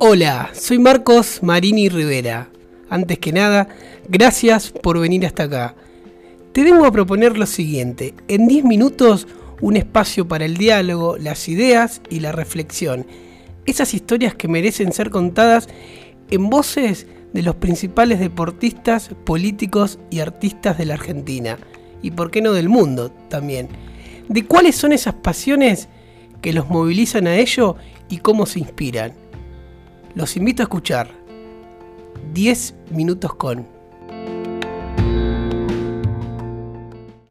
Hola, soy Marcos Marini Rivera. Antes que nada, gracias por venir hasta acá. Te vengo a proponer lo siguiente. En 10 minutos, un espacio para el diálogo, las ideas y la reflexión. Esas historias que merecen ser contadas en voces de los principales deportistas, políticos y artistas de la Argentina. Y por qué no del mundo también. De cuáles son esas pasiones que los movilizan a ello y cómo se inspiran. Los invito a escuchar 10 minutos con...